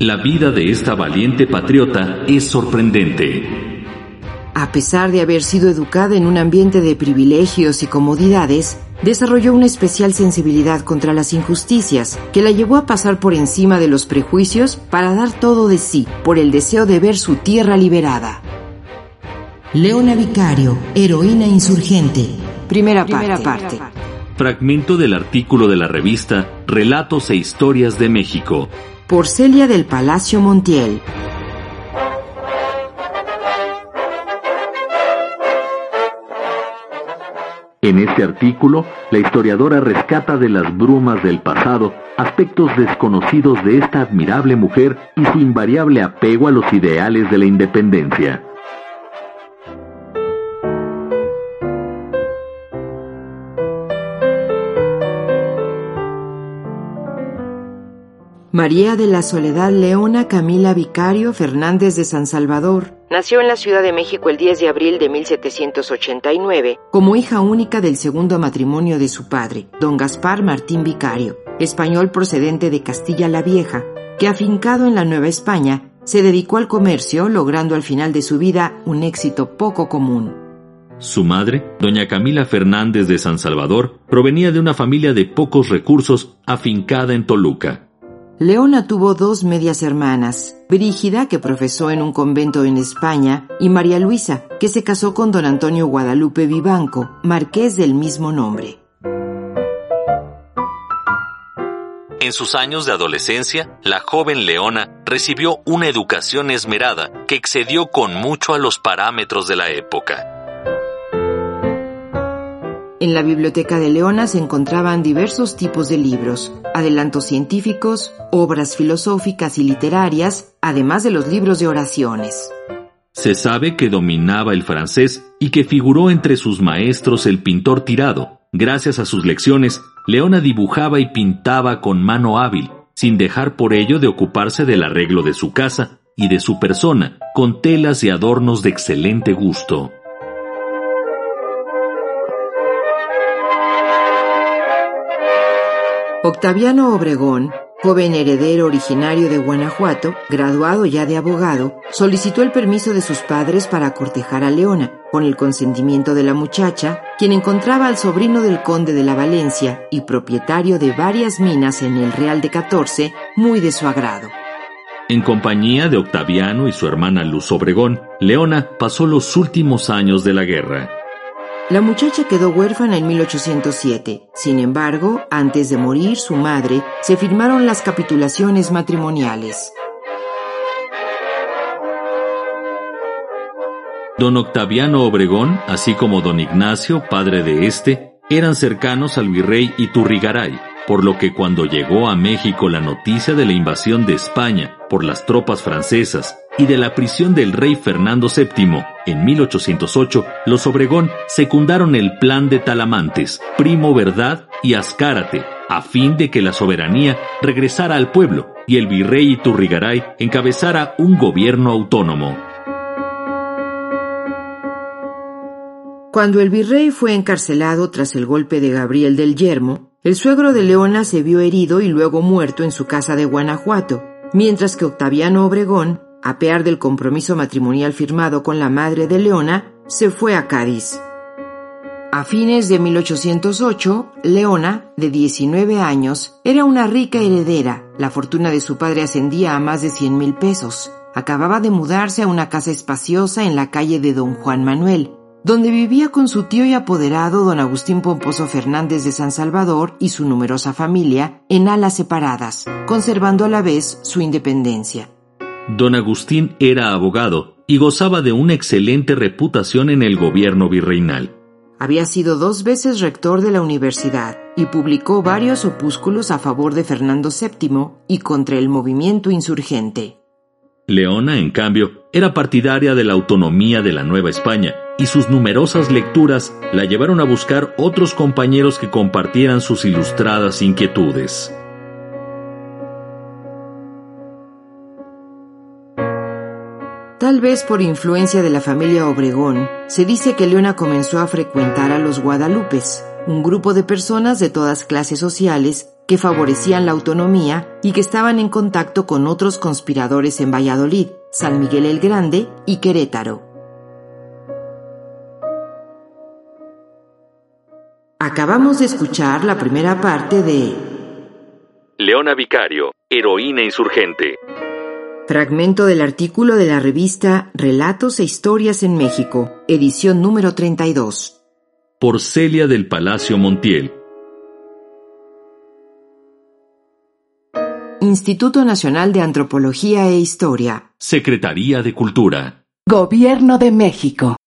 la vida de esta valiente patriota es sorprendente. A pesar de haber sido educada en un ambiente de privilegios y comodidades, desarrolló una especial sensibilidad contra las injusticias que la llevó a pasar por encima de los prejuicios para dar todo de sí por el deseo de ver su tierra liberada. Leona Vicario, heroína insurgente. Primera, parte fragmento del artículo de la revista Relatos e Historias de México. Por Celia del Palacio Montiel. En este artículo, la historiadora rescata de las brumas del pasado aspectos desconocidos de esta admirable mujer y su invariable apego a los ideales de la independencia. María de la Soledad Leona Camila Vicario Fernández de San Salvador. Nació en la Ciudad de México el 10 de abril de 1789 como hija única del segundo matrimonio de su padre, don Gaspar Martín Vicario, español procedente de Castilla la Vieja, que afincado en la Nueva España, se dedicó al comercio, logrando al final de su vida un éxito poco común. Su madre, doña Camila Fernández de San Salvador, provenía de una familia de pocos recursos afincada en Toluca. Leona tuvo dos medias hermanas, Brígida, que profesó en un convento en España, y María Luisa, que se casó con don Antonio Guadalupe Vivanco, marqués del mismo nombre. En sus años de adolescencia, la joven Leona recibió una educación esmerada que excedió con mucho a los parámetros de la época. En la biblioteca de Leona se encontraban diversos tipos de libros, adelantos científicos, obras filosóficas y literarias, además de los libros de oraciones. Se sabe que dominaba el francés y que figuró entre sus maestros el pintor tirado. Gracias a sus lecciones, Leona dibujaba y pintaba con mano hábil, sin dejar por ello de ocuparse del arreglo de su casa y de su persona, con telas y adornos de excelente gusto. Octaviano Obregón, joven heredero originario de Guanajuato, graduado ya de abogado, solicitó el permiso de sus padres para cortejar a Leona, con el consentimiento de la muchacha, quien encontraba al sobrino del conde de la Valencia y propietario de varias minas en el Real de Catorce, muy de su agrado. En compañía de Octaviano y su hermana Luz Obregón, Leona pasó los últimos años de la guerra. La muchacha quedó huérfana en 1807. Sin embargo, antes de morir su madre, se firmaron las capitulaciones matrimoniales. Don Octaviano Obregón, así como don Ignacio, padre de este, eran cercanos al virrey Iturrigaray, por lo que cuando llegó a México la noticia de la invasión de España por las tropas francesas y de la prisión del rey Fernando VII en 1808, los Obregón secundaron el plan de Talamantes, Primo Verdad y Azcárate, a fin de que la soberanía regresara al pueblo y el virrey Iturrigaray encabezara un gobierno autónomo. Cuando el virrey fue encarcelado tras el golpe de Gabriel del Yermo, el suegro de Leona se vio herido y luego muerto en su casa de Guanajuato, mientras que Octaviano Obregón a pear del compromiso matrimonial firmado con la madre de Leona, se fue a Cádiz. A fines de 1808, Leona, de 19 años, era una rica heredera. La fortuna de su padre ascendía a más de 100 mil pesos. Acababa de mudarse a una casa espaciosa en la calle de Don Juan Manuel, donde vivía con su tío y apoderado don Agustín Pomposo Fernández de San Salvador y su numerosa familia en alas separadas, conservando a la vez su independencia. Don Agustín era abogado y gozaba de una excelente reputación en el gobierno virreinal. Había sido dos veces rector de la universidad y publicó varios opúsculos a favor de Fernando VII y contra el movimiento insurgente. Leona, en cambio, era partidaria de la autonomía de la Nueva España y sus numerosas lecturas la llevaron a buscar otros compañeros que compartieran sus ilustradas inquietudes. Tal vez por influencia de la familia Obregón, se dice que Leona comenzó a frecuentar a los Guadalupes, un grupo de personas de todas clases sociales que favorecían la autonomía y que estaban en contacto con otros conspiradores en Valladolid, San Miguel el Grande y Querétaro. Acabamos de escuchar la primera parte de Leona Vicario, heroína insurgente, Fragmento del artículo de la revista Relatos e Historias en México, edición número 32. Por Celia del Palacio Montiel. Instituto Nacional de Antropología e Historia. Secretaría de Cultura. Gobierno de México.